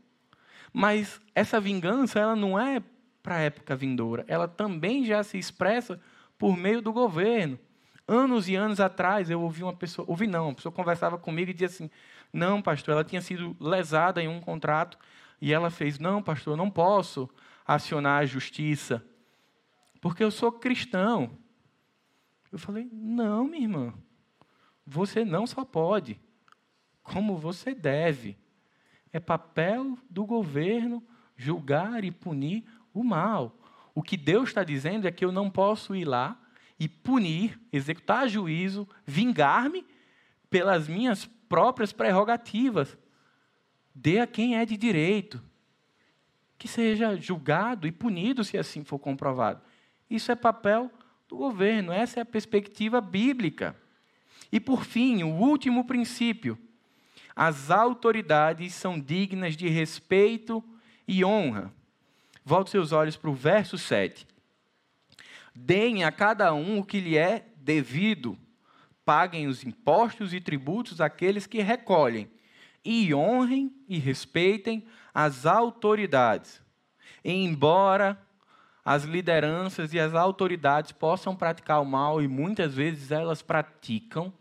Mas essa vingança, ela não é para a época vindoura. Ela também já se expressa por meio do governo. Anos e anos atrás, eu ouvi uma pessoa, ouvi não, uma pessoa conversava comigo e dizia assim: "Não, pastor, ela tinha sido lesada em um contrato e ela fez: "Não, pastor, eu não posso acionar a justiça, porque eu sou cristão". Eu falei: "Não, minha irmã. Você não só pode, como você deve. É papel do governo julgar e punir o mal. O que Deus está dizendo é que eu não posso ir lá e punir, executar juízo, vingar-me pelas minhas próprias prerrogativas. Dê a quem é de direito. Que seja julgado e punido se assim for comprovado. Isso é papel do governo, essa é a perspectiva bíblica. E por fim, o último princípio: as autoridades são dignas de respeito e honra. Volte seus olhos para o verso 7. Deem a cada um o que lhe é devido. Paguem os impostos e tributos àqueles que recolhem. E honrem e respeitem as autoridades. Embora as lideranças e as autoridades possam praticar o mal, e muitas vezes elas praticam,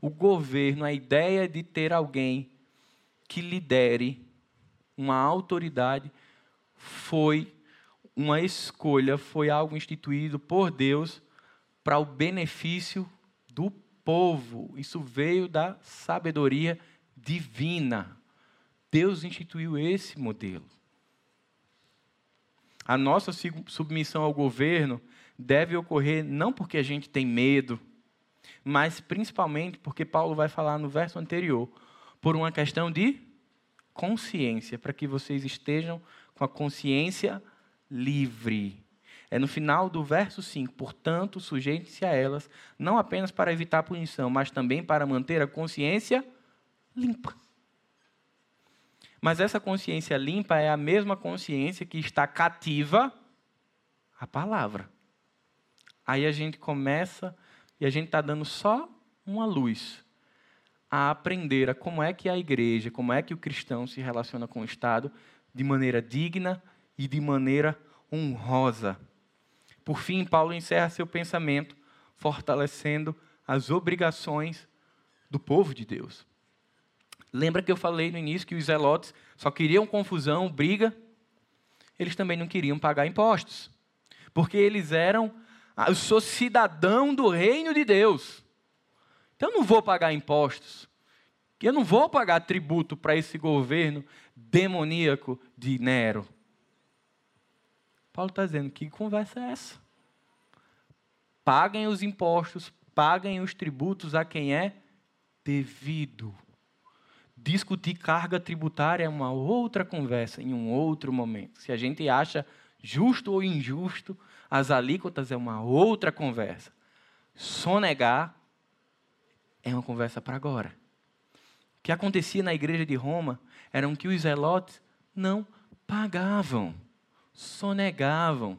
o governo, a ideia de ter alguém que lidere uma autoridade foi uma escolha, foi algo instituído por Deus para o benefício do povo. Isso veio da sabedoria divina. Deus instituiu esse modelo. A nossa submissão ao governo deve ocorrer não porque a gente tem medo, mas principalmente porque Paulo vai falar no verso anterior, por uma questão de consciência, para que vocês estejam com a consciência livre. É no final do verso 5. Portanto, sujeite-se a elas, não apenas para evitar a punição, mas também para manter a consciência limpa. Mas essa consciência limpa é a mesma consciência que está cativa à palavra. Aí a gente começa e a gente está dando só uma luz a aprender a como é que a igreja, como é que o cristão se relaciona com o Estado de maneira digna e de maneira honrosa. Por fim, Paulo encerra seu pensamento fortalecendo as obrigações do povo de Deus. Lembra que eu falei no início que os zelotes só queriam confusão, briga? Eles também não queriam pagar impostos, porque eles eram, ah, eu sou cidadão do reino de Deus. Então eu não vou pagar impostos. Eu não vou pagar tributo para esse governo demoníaco de Nero. Paulo está dizendo: que conversa é essa? Paguem os impostos, paguem os tributos a quem é devido. Discutir carga tributária é uma outra conversa, em um outro momento. Se a gente acha justo ou injusto, as alíquotas é uma outra conversa. Sonegar é uma conversa para agora. O que acontecia na igreja de Roma era que os zelotes não pagavam, sonegavam.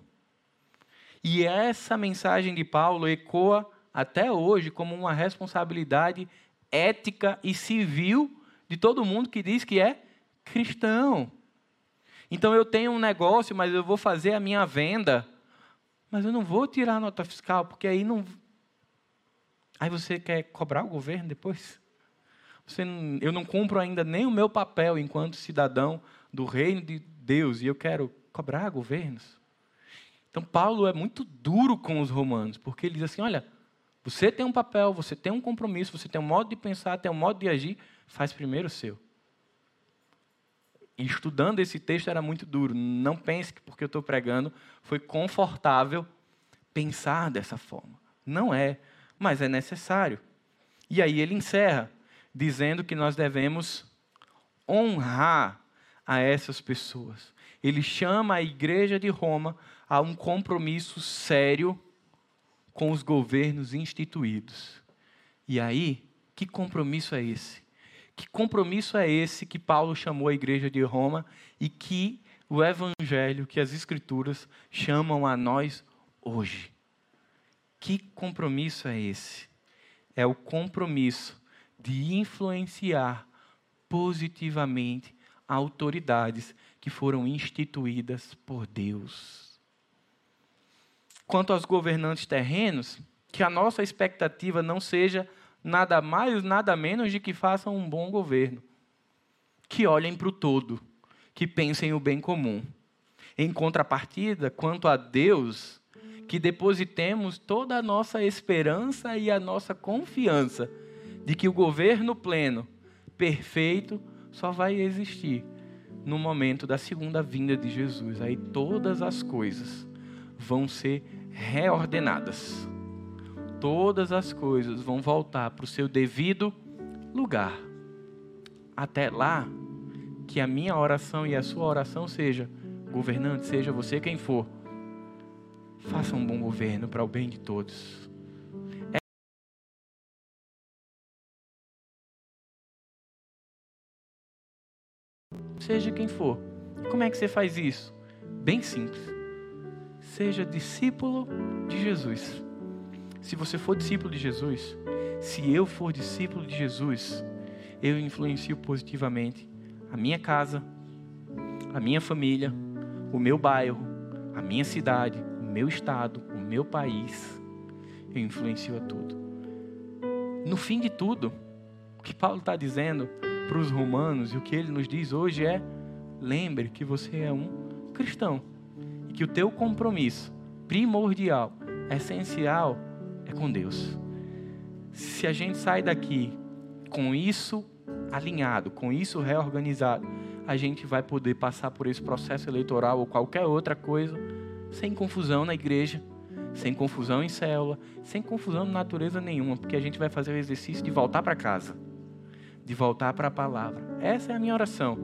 E essa mensagem de Paulo ecoa até hoje como uma responsabilidade ética e civil de todo mundo que diz que é cristão. Então eu tenho um negócio, mas eu vou fazer a minha venda, mas eu não vou tirar a nota fiscal, porque aí não. Aí você quer cobrar o governo depois? Você não... eu não cumpro ainda nem o meu papel enquanto cidadão do reino de Deus e eu quero cobrar governos. Então Paulo é muito duro com os romanos, porque ele diz assim: olha, você tem um papel, você tem um compromisso, você tem um modo de pensar, tem um modo de agir, faz primeiro o seu. E estudando esse texto era muito duro. Não pense que porque eu estou pregando foi confortável pensar dessa forma. Não é, mas é necessário. E aí ele encerra dizendo que nós devemos honrar a essas pessoas. ele chama a igreja de Roma a um compromisso sério com os governos instituídos. E aí, que compromisso é esse? Que compromisso é esse que Paulo chamou a igreja de Roma e que o evangelho, que as escrituras chamam a nós hoje? Que compromisso é esse? É o compromisso de influenciar positivamente autoridades que foram instituídas por Deus. Quanto aos governantes terrenos, que a nossa expectativa não seja nada mais, nada menos de que façam um bom governo. Que olhem para o todo, que pensem o bem comum. Em contrapartida, quanto a Deus, que depositemos toda a nossa esperança e a nossa confiança de que o governo pleno, perfeito, só vai existir no momento da segunda vinda de Jesus. Aí todas as coisas vão ser reordenadas todas as coisas vão voltar para o seu devido lugar. Até lá, que a minha oração e a sua oração seja, governante, seja você quem for, faça um bom governo para o bem de todos. Seja quem for. Como é que você faz isso? Bem simples. Seja discípulo de Jesus. Se você for discípulo de Jesus, se eu for discípulo de Jesus, eu influencio positivamente a minha casa, a minha família, o meu bairro, a minha cidade, o meu estado, o meu país. Eu influencio a tudo. No fim de tudo, o que Paulo está dizendo para os romanos e o que ele nos diz hoje é: lembre que você é um cristão que o teu compromisso primordial, essencial, é com Deus. Se a gente sai daqui com isso alinhado, com isso reorganizado, a gente vai poder passar por esse processo eleitoral ou qualquer outra coisa sem confusão na igreja, sem confusão em célula, sem confusão de natureza nenhuma, porque a gente vai fazer o exercício de voltar para casa, de voltar para a palavra. Essa é a minha oração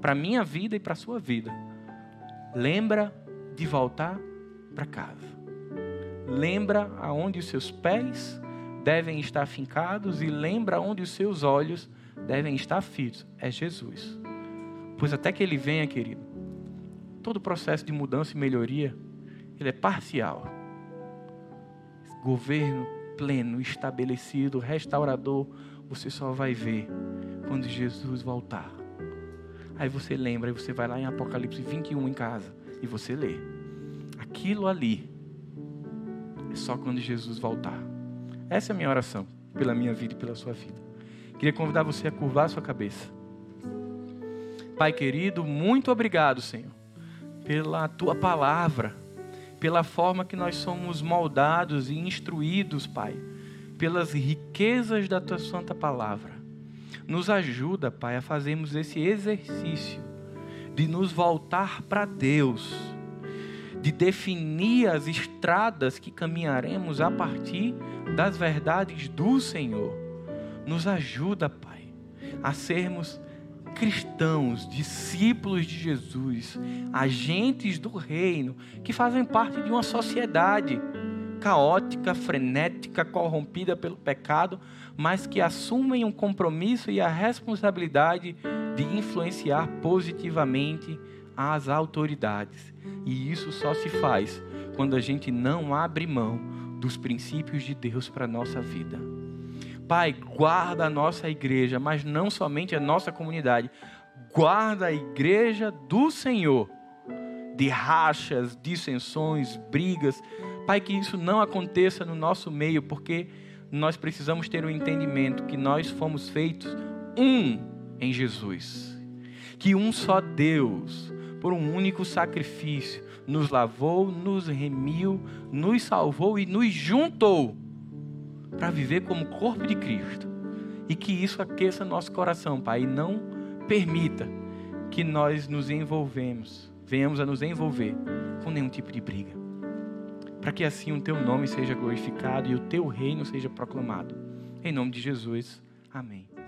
para minha vida e para a sua vida. Lembra de voltar para casa lembra aonde os seus pés devem estar fincados e lembra onde os seus olhos devem estar fitos. É Jesus. Pois até que ele venha, querido, todo o processo de mudança e melhoria, ele é parcial. Governo pleno, estabelecido, restaurador, você só vai ver quando Jesus voltar. Aí você lembra, aí você vai lá em Apocalipse 21 em casa e você lê. Aquilo ali é só quando Jesus voltar. Essa é a minha oração pela minha vida e pela sua vida. Queria convidar você a curvar a sua cabeça. Pai querido, muito obrigado, Senhor, pela tua palavra, pela forma que nós somos moldados e instruídos, Pai, pelas riquezas da tua santa palavra. Nos ajuda, Pai, a fazermos esse exercício de nos voltar para Deus de definir as estradas que caminharemos a partir das verdades do Senhor. Nos ajuda, Pai, a sermos cristãos, discípulos de Jesus, agentes do reino, que fazem parte de uma sociedade caótica, frenética, corrompida pelo pecado, mas que assumem um compromisso e a responsabilidade de influenciar positivamente as autoridades. E isso só se faz quando a gente não abre mão dos princípios de Deus para a nossa vida. Pai, guarda a nossa igreja, mas não somente a nossa comunidade, guarda a igreja do Senhor de rachas, dissensões, brigas. Pai, que isso não aconteça no nosso meio, porque nós precisamos ter o entendimento que nós fomos feitos um em Jesus. Que um só Deus, por um único sacrifício, nos lavou, nos remiu, nos salvou e nos juntou para viver como corpo de Cristo. E que isso aqueça nosso coração, Pai, e não permita que nós nos envolvemos, venhamos a nos envolver com nenhum tipo de briga. Para que assim o teu nome seja glorificado e o teu reino seja proclamado. Em nome de Jesus. Amém.